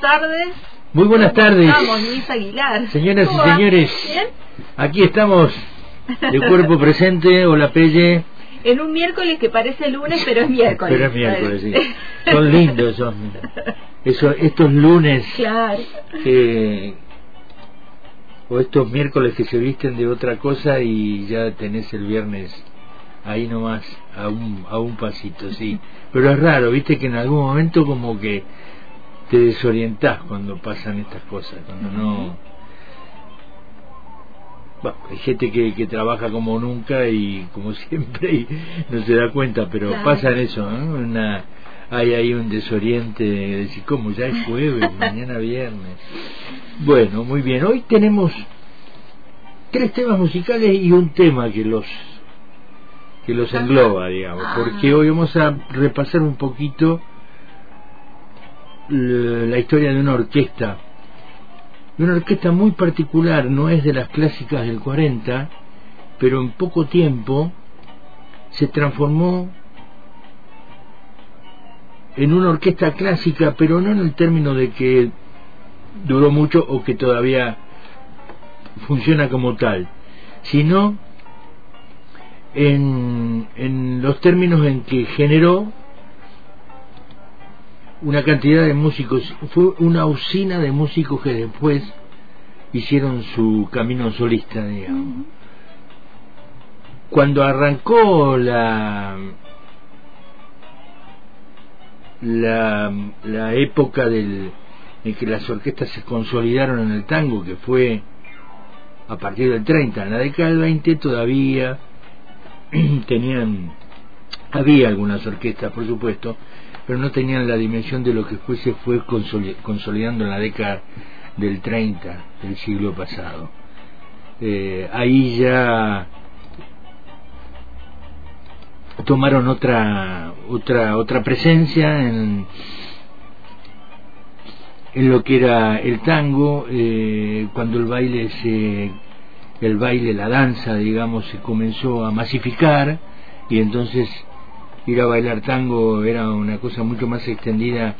Tardes. Muy buenas tardes. Estamos, Luis Aguilar. Señoras ¿Cómo y señores, ¿Bien? aquí estamos de cuerpo presente. Hola, Pelle. En un miércoles que parece lunes, pero es miércoles. Pero es miércoles, sí. Son lindos esos, esos- estos lunes Claro. que, o estos miércoles que se visten de otra cosa y ya tenés el viernes ahí nomás a un, a un pasito, sí. Pero es raro, viste que en algún momento como que te desorientás cuando pasan estas cosas, cuando no... Bueno, hay gente que, que trabaja como nunca y como siempre y no se da cuenta, pero Claro. pasa eso, ¿no? Una, hay ahí un desoriente de decir, ¿cómo? Ya es jueves, mañana viernes. Bueno, muy bien. Hoy tenemos tres temas musicales y un tema que los que los engloba, digamos, Ah. porque hoy vamos a repasar un poquito la historia de una orquesta, de una orquesta muy particular, no es de las clásicas del 40, pero en poco tiempo se transformó en una orquesta clásica, pero no en el término de que duró mucho o que todavía funciona como tal, sino en, en los términos en que generó una cantidad de músicos, fue una usina de músicos que después hicieron su camino solista, digamos. Cuando arrancó la la, la época del, en que las orquestas se consolidaron en el tango, que fue a partir del 30, en la década del 20 todavía tenían, había algunas orquestas, por supuesto, pero no tenían la dimensión de lo que después se fue consoli- consolidando en la década del 30 del siglo pasado. Eh, ahí ya tomaron otra otra otra presencia en en lo que era el tango eh, cuando el baile se el baile la danza digamos se comenzó a masificar y entonces ir a bailar tango era una cosa mucho más extendida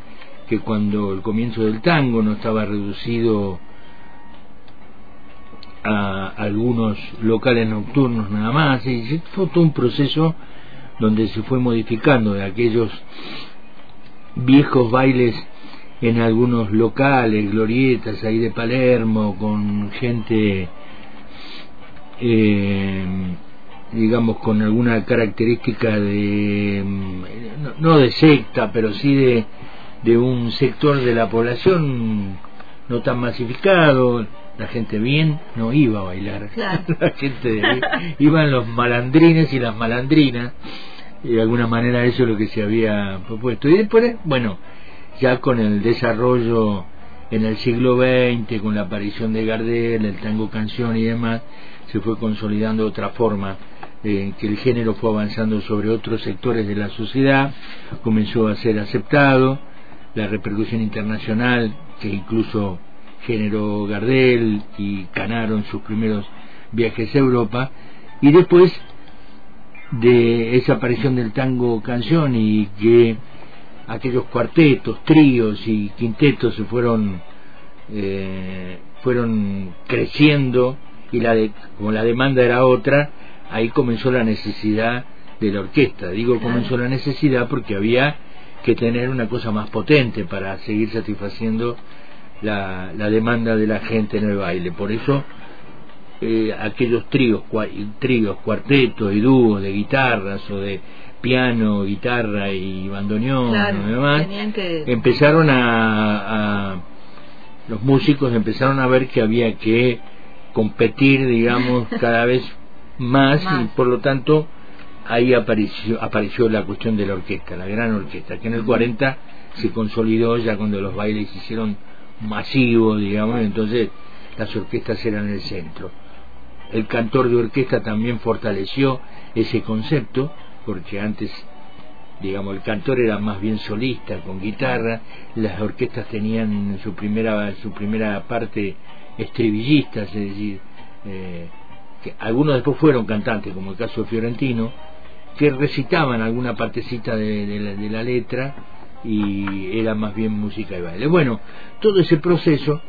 que cuando el comienzo del tango no estaba reducido a algunos locales nocturnos nada más y fue todo un proceso donde se fue modificando de aquellos viejos bailes en algunos locales, glorietas ahí de Palermo, con gente, eh, digamos, con alguna característica de, mm, no, de secta, pero sí de, de un sector de la población no tan masificado, la gente bien no iba a bailar, Claro. la gente iban los malandrines y las malandrinas, y de alguna manera eso es lo que se había propuesto. Y después, bueno, ya con el desarrollo en el siglo XX, con la aparición de Gardel, el tango canción y demás, se fue consolidando otra forma, eh, que el género fue avanzando sobre otros sectores de la sociedad, comenzó a ser aceptado, la repercusión internacional que incluso generó Gardel y Canaro en sus primeros viajes a Europa, y después de esa aparición del tango canción y que aquellos cuartetos, tríos y quintetos se fueron eh, fueron creciendo y la de, como la demanda era otra, ahí comenzó la necesidad de la orquesta. Digo Claro. comenzó la necesidad porque había que tener una cosa más potente para seguir satisfaciendo la, la demanda de la gente en el baile. Por eso eh, aquellos tríos, cua- tríos, cuartetos y dúos de guitarras o de piano, guitarra y bandoneón Claro, y demás, que... empezaron a, a- los músicos empezaron a ver que había que competir digamos cada vez más, Más. y por lo tanto ahí apareció apareció la cuestión de la orquesta la gran orquesta que en el 40 se consolidó ya cuando los bailes se hicieron masivos digamos entonces las orquestas eran el centro. El cantor de orquesta también fortaleció ese concepto porque antes digamos el cantor era más bien solista con guitarra las orquestas tenían su primera su primera parte estribillistas es decir eh, que algunos después fueron cantantes como el caso de Fiorentino que recitaban alguna partecita de, de la, la letra y era más bien música y baile. Bueno, todo ese proceso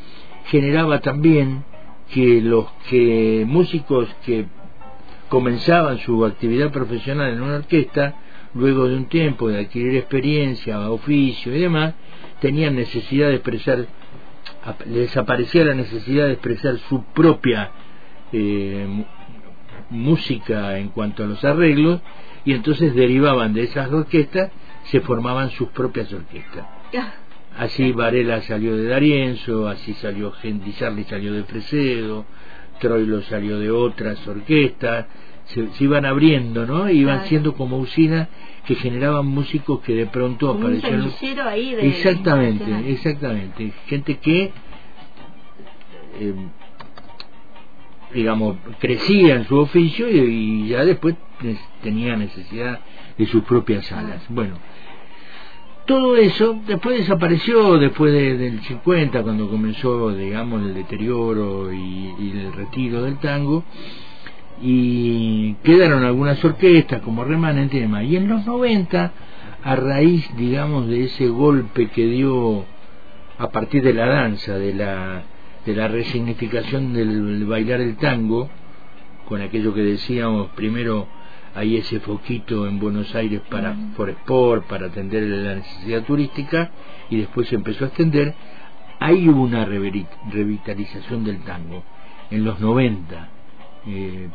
generaba también que los que músicos que comenzaban su actividad profesional en una orquesta, luego de un tiempo de adquirir experiencia, oficio y demás, tenían necesidad de expresar, les aparecía la necesidad de expresar su propia eh, música en cuanto a los arreglos, y entonces derivaban de esas orquestas, se formaban sus propias orquestas. Así Varela salió de Darienzo, así salió Di Sarli salió de Fresedo, Troilo salió de otras orquestas, se, iban abriendo, ¿no? Iban siendo como usinas que generaban músicos que de pronto aparecieron. ahí de exactamente, exactamente. Gente que, eh, digamos, crecía en su oficio y, ya después tenía necesidad de sus propias salas. Bueno todo eso después desapareció después del 50 cuando comenzó digamos el deterioro y, el retiro del tango y quedaron algunas orquestas como remanente y demás y en los 90 a raíz digamos de ese golpe que dio a partir de la danza de la de la resignificación del bailar el tango con aquello que decíamos primero hay ese foquito en Buenos Aires para Sport, para atender la necesidad turística, y después se empezó a extender. Hubo una revitalización del tango, en los 90. Eh,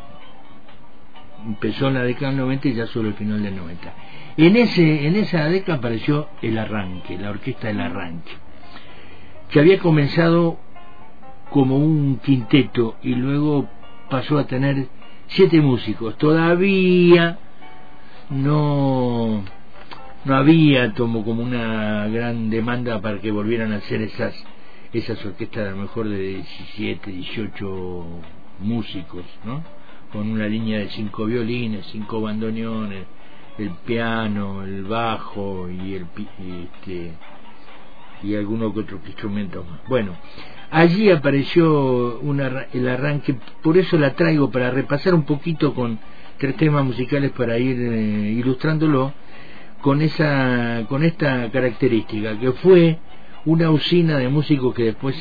empezó en la década del 90 y ya solo el final del 90. En, ese, en esa década apareció el arranque, la orquesta del arranque, que había comenzado como un quinteto y luego pasó a tener siete músicos. Todavía no, no había como, como una gran demanda para que volvieran a hacer esas, esas orquestas a lo mejor de 17, 18 músicos, ¿no? Con una línea de cinco violines, cinco bandoneones, el piano, el bajo y el este y alguno que otro instrumento más. Bueno, Allí apareció el arranque, por eso la traigo para repasar un poquito con tres temas musicales para ir eh, ilustrándolo con esa con esta característica que fue una usina de músicos que después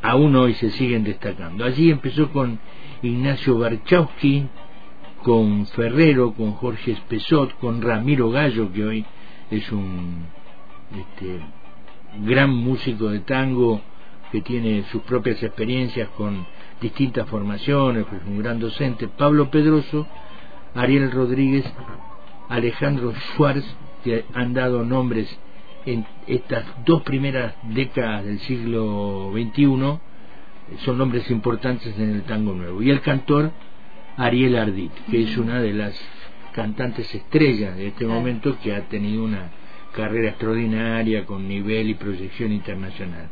aún hoy se siguen destacando. Allí empezó con Ignacio Barchowski, con Ferrero, con Jorge Espesot, con Ramiro Gallo, que hoy es un este, gran músico de tango, que tiene sus propias experiencias con distintas formaciones, pues un gran docente, Pablo Pedroso, Ariel Rodríguez, Alejandro Schwartz, que han dado nombres en estas dos primeras décadas del siglo XXI, son nombres importantes en el tango nuevo. Y el cantor Ariel Ardit, que es una de las cantantes estrellas de este momento que ha tenido una carrera extraordinaria con nivel y proyección internacional.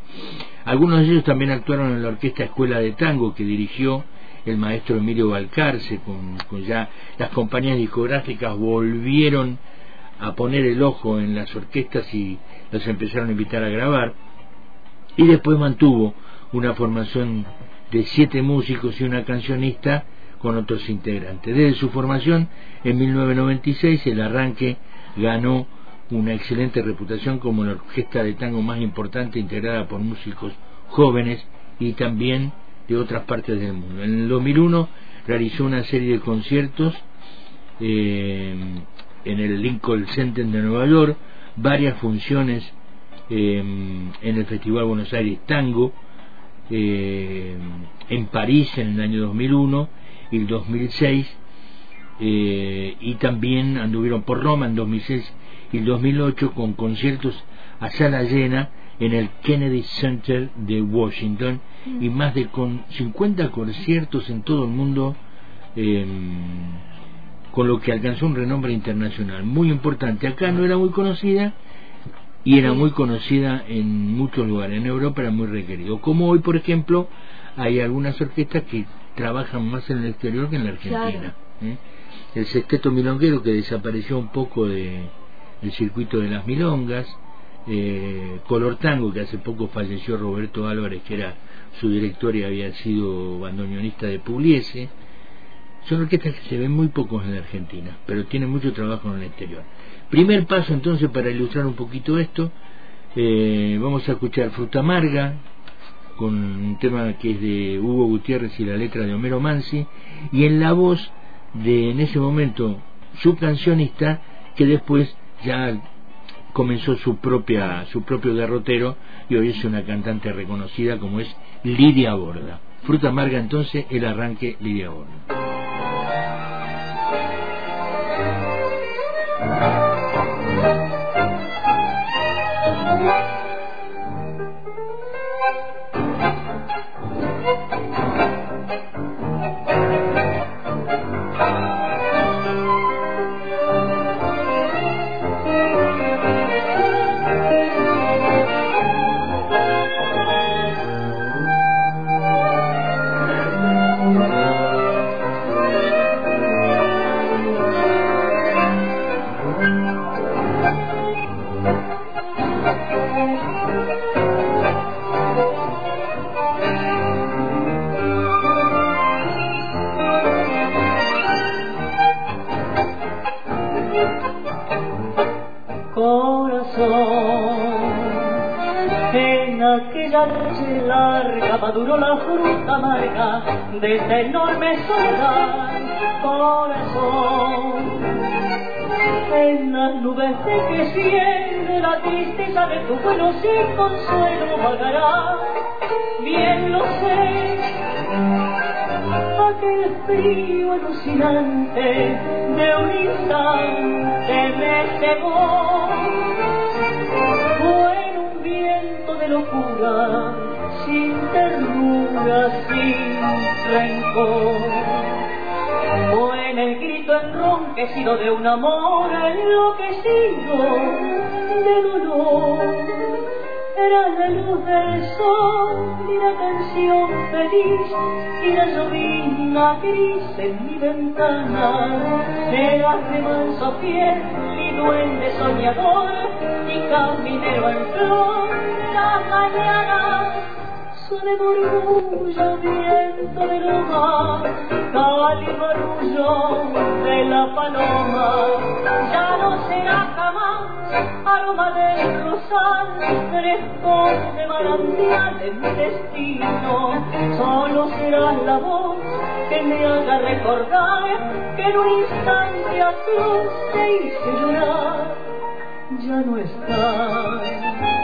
Algunos de ellos también actuaron en la Orquesta Escuela de Tango que dirigió el maestro Emilio Balcarce, con, ya las compañías discográficas volvieron a poner el ojo en las orquestas y los empezaron a invitar a grabar. Y después mantuvo una formación de siete músicos y una cancionista con otros integrantes. Desde su formación, en 1996, el arranque ganó una excelente reputación como la orquesta de tango más importante integrada por músicos jóvenes y también de otras partes del mundo. En el 2001 realizó una serie de conciertos eh, en el Lincoln Center de Nueva York, varias funciones eh, en el Festival Buenos Aires Tango, eh, en París en el año 2001 y el 2006, y también anduvieron por Roma en 2006 y el 2008 con conciertos a sala llena en el Kennedy Center de Washington mm. y más de con 50 conciertos en todo el mundo em, con lo que alcanzó un renombre internacional. Muy importante. Acá no era muy conocida y era muy conocida en muchos lugares. En Europa era muy requerido. Como hoy por ejemplo hay algunas orquestas que trabajan más en el exterior que en la Argentina ¿eh? el sexteto milonguero que desapareció un poco de el circuito de las milongas, eh, Color Tango, que hace poco falleció Roberto Álvarez, que era su director y había sido bandoneonista de Pugliese. Son orquestas que se ven muy pocos en la Argentina, pero tienen mucho trabajo en el exterior. Primer paso entonces para ilustrar un poquito esto, eh, vamos a escuchar Fruta Amarga, con un tema que es de Hugo Gutiérrez y la letra de Homero Mansi, y en la voz de en ese momento su cancionista, que después ya comenzó su propia su propio derrotero y hoy es una cantante reconocida como es Lidia Borda. Fruta amarga entonces el arranque Lidia Borda. Maduró la fruta amarga de esta enorme soledad, corazón. En las nubes de que siente la tristeza de tu vuelo sin consuelo vagará, bien lo sé. Aquel frío alucinante de un instante me cegó, O en el grito enronquecido de un amor enloquecido de dolor. Era la luz del sol y la canción feliz y la llovina gris en mi ventana. Era de manso fiel y duende soñador y caminero en flor la mañana de murmullo, viento de loma, cálido arrullo de la paloma, ya no será jamás aroma del rosal, fresco de manantial en mi destino, solo será la voz que me haga recordar que en un instante a tu se hice llorar, ya no está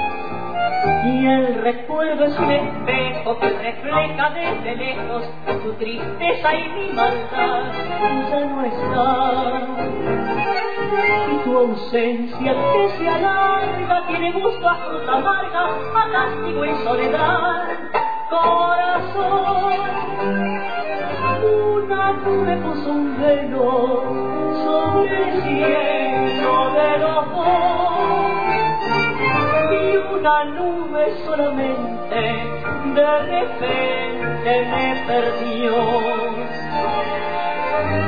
y el recuerdo es un espejo que refleja desde lejos tu tristeza y mi maldad. Ya no está y tu ausencia que se alarga tiene gusto a fruta amarga a castigo y soledad. Corazón solamente de repente me perdió.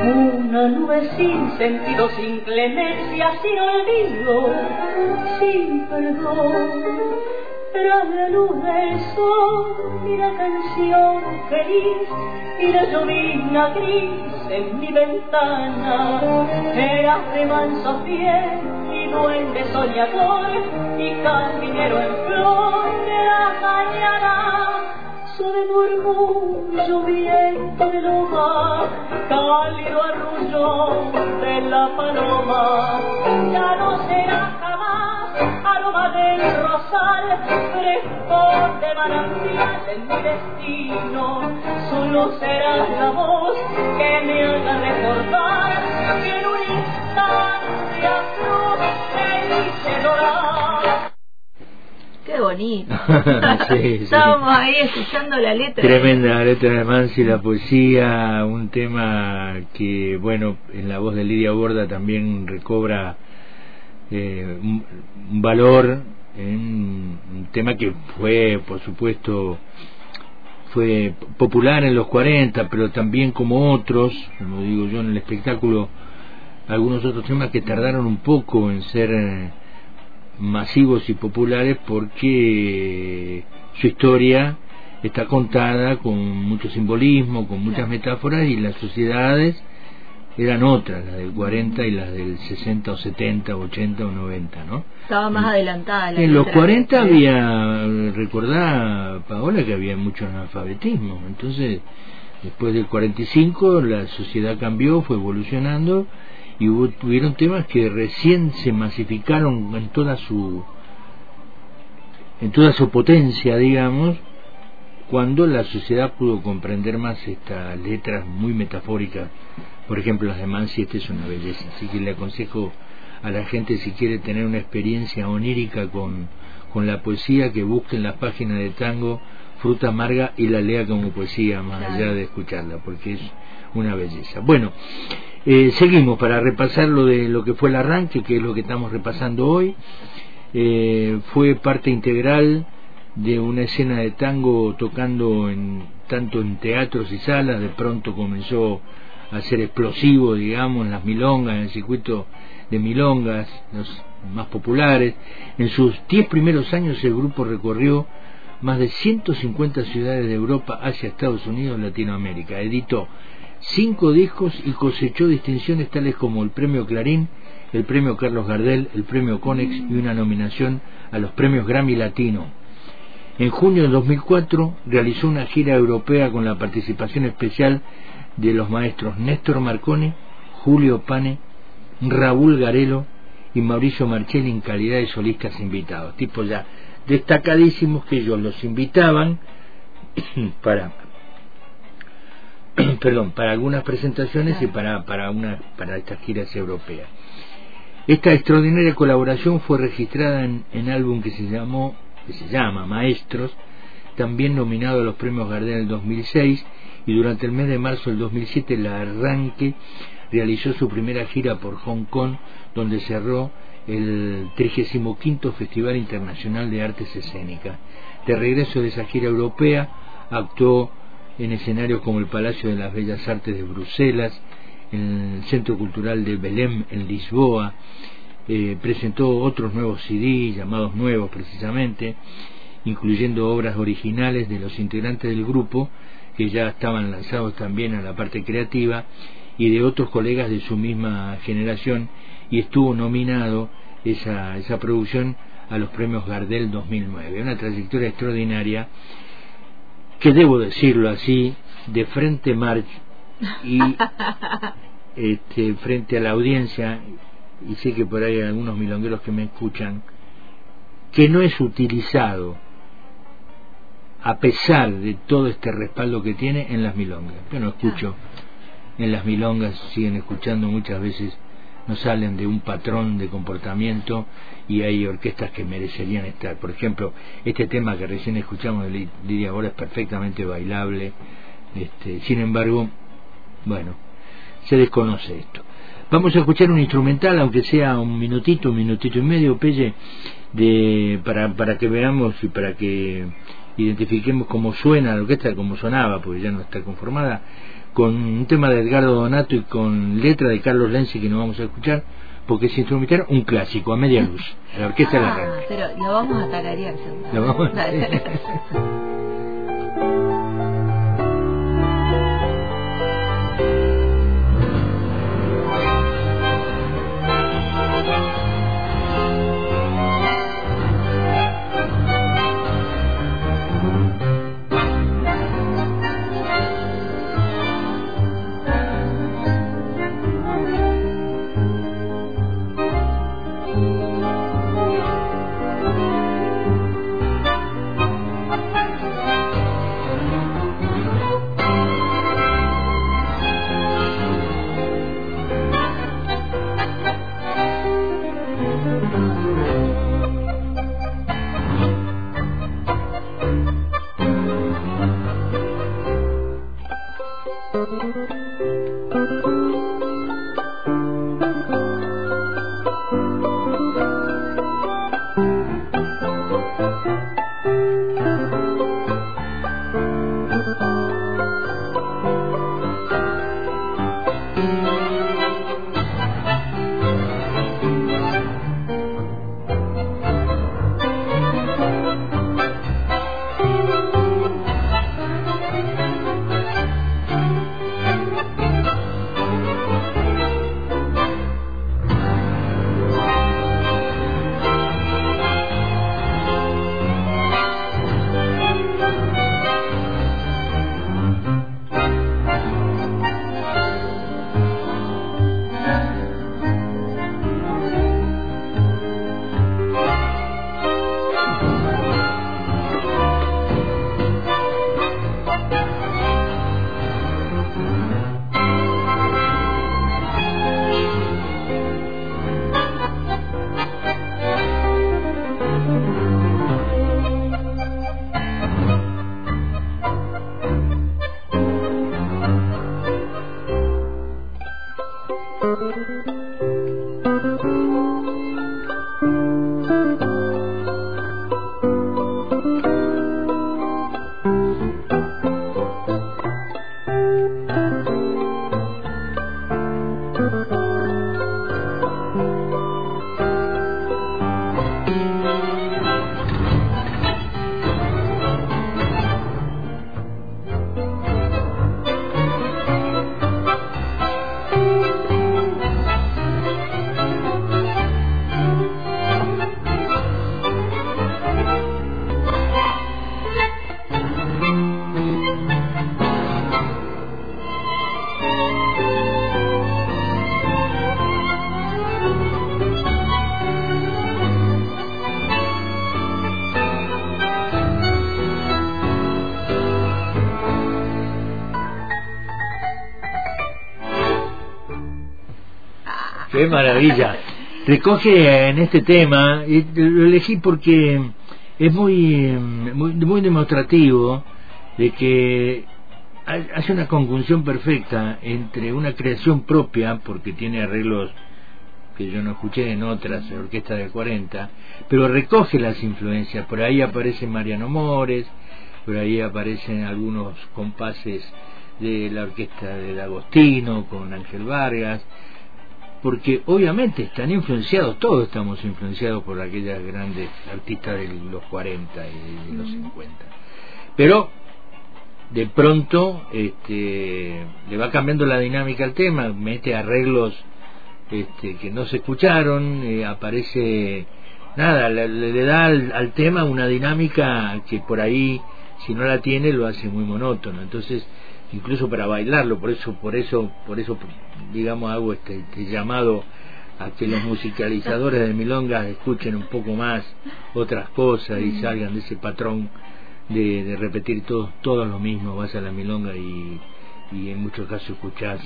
Una nube sin sentido, sin clemencia, sin olvido, sin perdón. Tras la luz del sol y la canción feliz y la llovina gris en mi ventana, eras de manso piel duende soñador y caminero en flor de la mañana. Sobre murmullo viento de loma, cálido arrullo de la paloma, ya no será jamás aroma del rosal, frescor de manantial en mi destino, solo serás la voz que me haga recordar que en un instante a Qué bonito. Estábamos ahí escuchando la letra. Tremenda la letra de Mansi, la poesía, un tema que, bueno, en la voz de Lidia Borda también recobra eh, un, valor, en un tema que fue, por supuesto, fue popular en los 40, pero también como otros, como digo yo en el espectáculo, algunos otros temas que tardaron un poco en ser eh, masivos y populares porque su historia está contada con mucho simbolismo, con muchas metáforas y las sociedades eran otras, las del 40 y las del 60 o 70 o 80 o 90, ¿no? Estaba más adelantada. La en los 40 había, recordá, Paola, que había mucho analfabetismo. Entonces, después del 45 la sociedad cambió, fue evolucionando y hubo, tuvieron temas que recién se masificaron en toda su en toda su potencia, digamos, cuando la sociedad pudo comprender más estas letras muy metafóricas por ejemplo, las de Mansi, esta es una belleza. Así que le aconsejo a la gente, si quiere tener una experiencia onírica con, con la poesía, que busquen las páginas de tango, fruta amarga y la lea como poesía, más allá de escucharla, porque es una belleza. Bueno, eh, seguimos para repasar lo de lo que fue el arranque, que es lo que estamos repasando hoy. Eh, fue parte integral de una escena de tango tocando en, tanto en teatros y salas, de pronto comenzó a ser explosivo, digamos, en las milongas, en el circuito de milongas, los más populares. En sus diez primeros años el grupo recorrió más de 150 ciudades de Europa hacia Estados Unidos Latinoamérica. Editó cinco discos y cosechó distinciones tales como el Premio Clarín, el Premio Carlos Gardel, el Premio Conex y una nominación a los Premios Grammy Latino. En junio de 2004 realizó una gira europea con la participación especial de los maestros Néstor Marconi, Julio Pane, Raúl Garelo y Mauricio Marcelli en calidad de solistas invitados, tipos ya destacadísimos que ellos los invitaban para perdón, para algunas presentaciones y para, para, una, para estas giras europeas. Esta extraordinaria colaboración fue registrada en, en álbum que se llamó, que se llama Maestros, también nominado a los premios Gardel en 2006 y durante el mes de marzo del 2007 la Arranque realizó su primera gira por Hong Kong donde cerró el 35 Festival Internacional de Artes Escénicas. De regreso de esa gira europea actuó en escenarios como el Palacio de las Bellas Artes de Bruselas, en el Centro Cultural de Belém en Lisboa, eh, presentó otros nuevos CD, llamados nuevos precisamente, incluyendo obras originales de los integrantes del grupo que ya estaban lanzados también a la parte creativa y de otros colegas de su misma generación y estuvo nominado esa, esa producción a los premios Gardel 2009. Una trayectoria extraordinaria que debo decirlo así, de frente march y este, frente a la audiencia, y sé que por ahí hay algunos milongueros que me escuchan, que no es utilizado a pesar de todo este respaldo que tiene en las milongas. Yo no escucho en las milongas, siguen escuchando muchas veces, no salen de un patrón de comportamiento y hay orquestas que merecerían estar. Por ejemplo, este tema que recién escuchamos de Lidia ahora es perfectamente bailable, este, sin embargo, bueno, se desconoce esto. Vamos a escuchar un instrumental, aunque sea un minutito, un minutito y medio, Pelle, de, para, para que veamos y para que identifiquemos cómo suena la orquesta, cómo sonaba, porque ya no está conformada, con un tema de Edgardo Donato y con letra de Carlos Lenzi que no vamos a escuchar, porque es instrumental un clásico, a media luz, la orquesta de la Pero lo vamos a tararear, Lo vamos a... Qué maravilla. Recoge en este tema, y lo elegí porque es muy, muy, muy demostrativo de que hace una conjunción perfecta entre una creación propia, porque tiene arreglos que yo no escuché en otras orquestas del 40, pero recoge las influencias. Por ahí aparece Mariano Mores, por ahí aparecen algunos compases de la orquesta del Agostino con Ángel Vargas, porque obviamente están influenciados, todos estamos influenciados por aquellas grandes artistas de los 40 y de los 50. Pero de pronto este, le va cambiando la dinámica al tema, mete arreglos este, que no se escucharon, eh, aparece, nada, le, da al, al, tema una dinámica que por ahí, si no la tiene, lo hace muy monótono. Entonces, incluso para bailarlo, por eso, por eso, por eso, digamos, hago este, este llamado a que los musicalizadores de milongas escuchen un poco más otras cosas y salgan de ese patrón de, de repetir todos todo lo mismo, vas a la milonga y, y en muchos casos escuchás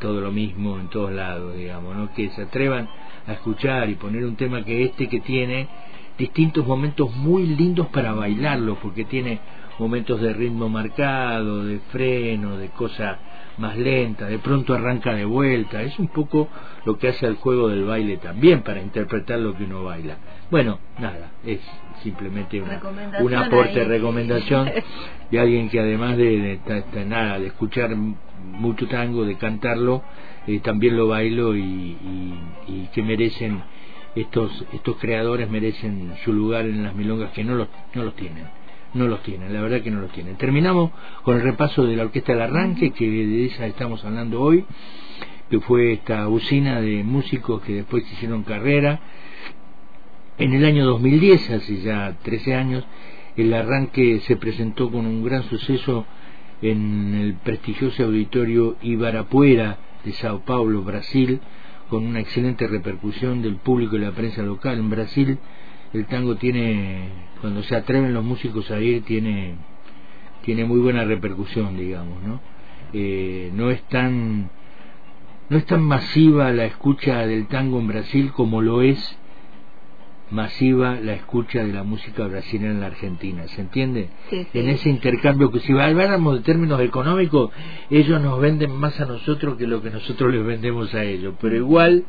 todo lo mismo en todos lados, digamos, ¿no? que se atrevan a escuchar y poner un tema que este que tiene distintos momentos muy lindos para bailarlo, porque tiene momentos de ritmo marcado, de freno, de cosa más lenta, de pronto arranca de vuelta, es un poco lo que hace al juego del baile también para interpretar lo que uno baila. Bueno, nada, es simplemente una, un aporte, de recomendación de alguien que además de, de, nada, de escuchar mucho tango, de cantarlo, eh, también lo bailo y, y, y que merecen estos estos creadores merecen su lugar en las milongas que no los no los tienen no los tienen, la verdad que no los tienen. Terminamos con el repaso de la Orquesta del Arranque, que de esa estamos hablando hoy, que fue esta usina de músicos que después hicieron carrera. En el año 2010, hace ya 13 años, el Arranque se presentó con un gran suceso en el prestigioso auditorio Ibarapuera de Sao Paulo, Brasil, con una excelente repercusión del público y la prensa local en Brasil el tango tiene, cuando se atreven los músicos a ir, tiene, tiene muy buena repercusión, digamos, ¿no? Eh, no es tan no es tan masiva la escucha del tango en Brasil como lo es masiva la escucha de la música brasileña en la Argentina, ¿se entiende? En ese intercambio que si habláramos de términos económicos, ellos nos venden más a nosotros que lo que nosotros les vendemos a ellos, pero igual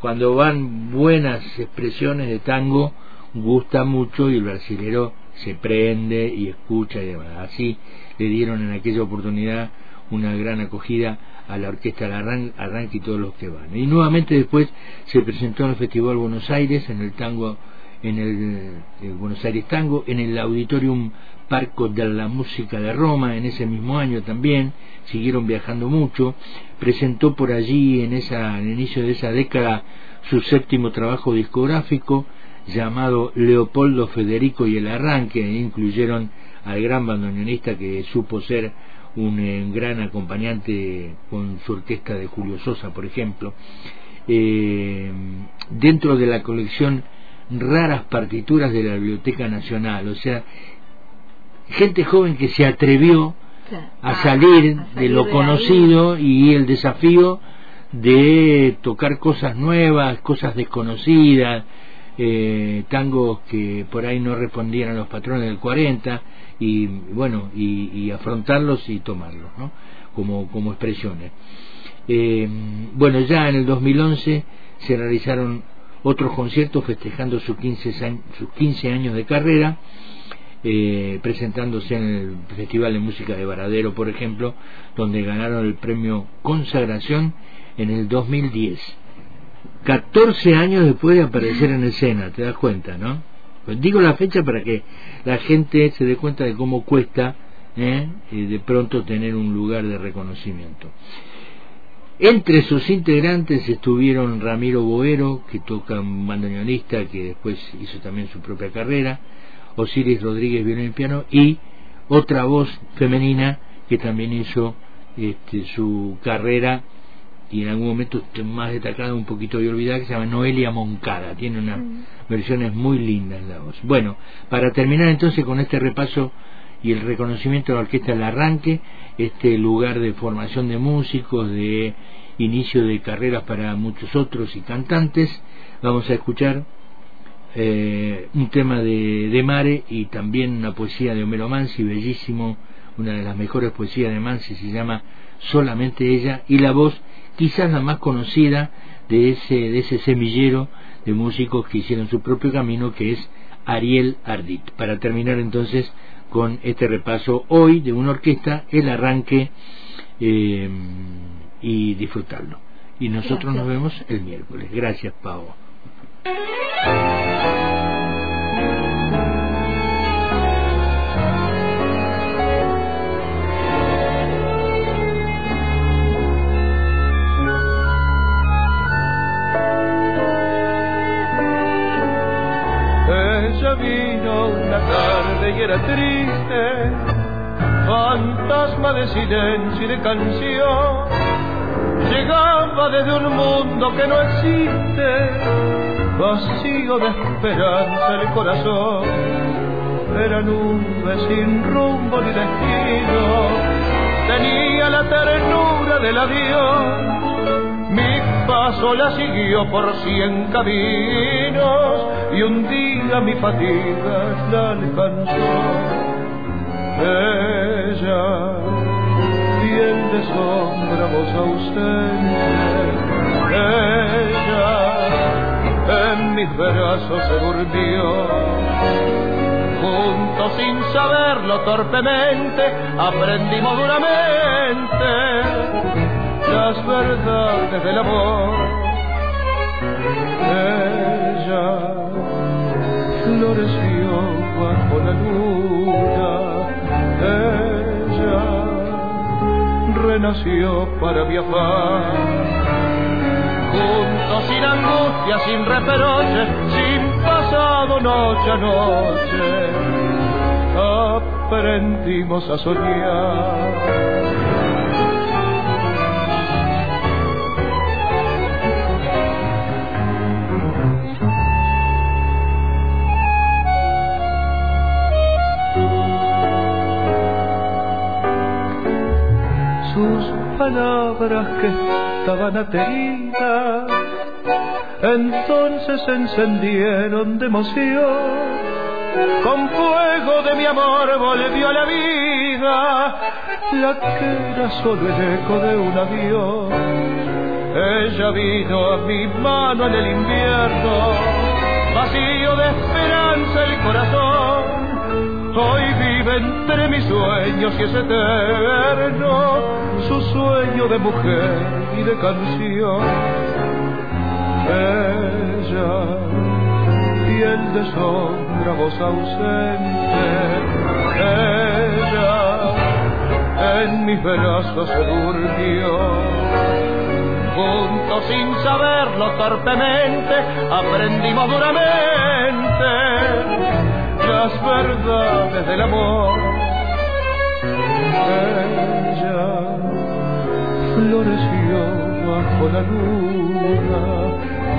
cuando van buenas expresiones de tango, gusta mucho y el brasilero se prende y escucha y demás. Así le dieron en aquella oportunidad una gran acogida a la orquesta del Arranque y todos los que van. Y nuevamente después se presentó en el Festival Buenos Aires, en el tango, en el, Buenos Aires Tango, en el Auditorium Parco de la Música de Roma, en ese mismo año también, siguieron viajando mucho, presentó por allí en esa, en el inicio de esa década su séptimo trabajo discográfico, llamado Leopoldo Federico y el Arranque, incluyeron al gran bandoneonista que supo ser un, eh, gran acompañante con su orquesta de Julio Sosa, por ejemplo. Eh, dentro de la colección Raras Partituras de la Biblioteca Nacional, o sea, gente joven que se atrevió a salir de lo conocido y el desafío de tocar cosas nuevas, cosas desconocidas, eh, tangos que por ahí no respondían a los patrones del 40 y bueno y, afrontarlos y tomarlos ¿no? como, como expresiones eh, bueno ya en el 2011 se realizaron otros conciertos festejando sus 15, sus 15 años de carrera, eh, presentándose en el Festival de Música de Varadero, por ejemplo, donde ganaron el premio Consagración en el 2010. 14 años después de aparecer en escena, te das cuenta, ¿no? Pues digo la fecha para que la gente se dé cuenta de cómo cuesta ¿eh? de pronto tener un lugar de reconocimiento. Entre sus integrantes estuvieron Ramiro Boero, que toca un bandoneonista que después hizo también su propia carrera, Osiris Rodríguez violín y piano y otra voz femenina que también hizo este, su carrera y en algún momento más destacada un poquito de olvidada que se llama Noelia Moncada tiene unas mm. versiones muy lindas la voz bueno para terminar entonces con este repaso y el reconocimiento de la orquesta del arranque este lugar de formación de músicos de inicio de carreras para muchos otros y cantantes vamos a escuchar eh, un tema de, de, Mare y también una poesía de Homero Mansi, bellísimo, una de las mejores poesías de Mansi se llama Solamente ella, y la voz quizás la más conocida de ese, de ese semillero de músicos que hicieron su propio camino, que es Ariel Ardit. Para terminar entonces con este repaso hoy de una orquesta, el arranque eh, y disfrutarlo. Y nosotros nos vemos el miércoles. Gracias, Pau. Y era triste, fantasma de silencio y de canción. Llegaba desde un mundo que no existe vacío de esperanza el corazón. Era nube sin rumbo ni destino, tenía la ternura del avión. Paso la siguió por cien caminos y un día mi fatiga la alcanzó. Ella, piel de sombra, voz ella en mis brazos se durmió. Juntos sin saberlo torpemente, aprendimos duramente las verdades del amor. Ella floreció bajo la luna, ella renació para afán juntos sin angustia, sin reproches, sin pasado noche a noche, aprendimos a soñar. Palabras que estaban ateridas, entonces se encendieron de emoción. Con fuego de mi amor volvió a la vida, la que era solo el eco de un avión. Ella vino a mi mano en el invierno, vacío de esperanza el corazón Hoy vive entre mis sueños y es eterno su sueño de mujer y de canción. Ella, piel de sombra, voz ausente, ella en mis brazos se durmió. Juntos sin saberlo torpemente, aprendimos duramente las verdades del amor. Ella floreció bajo la luna,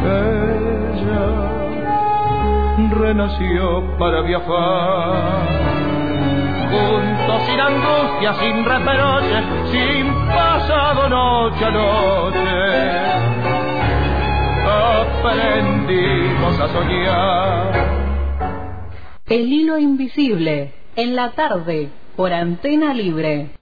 ella renació para viajar. Juntos sin angustia, sin reproches, sin pasado noche a noche, aprendimos a soñar el hilo invisible, en la tarde, por antena libre.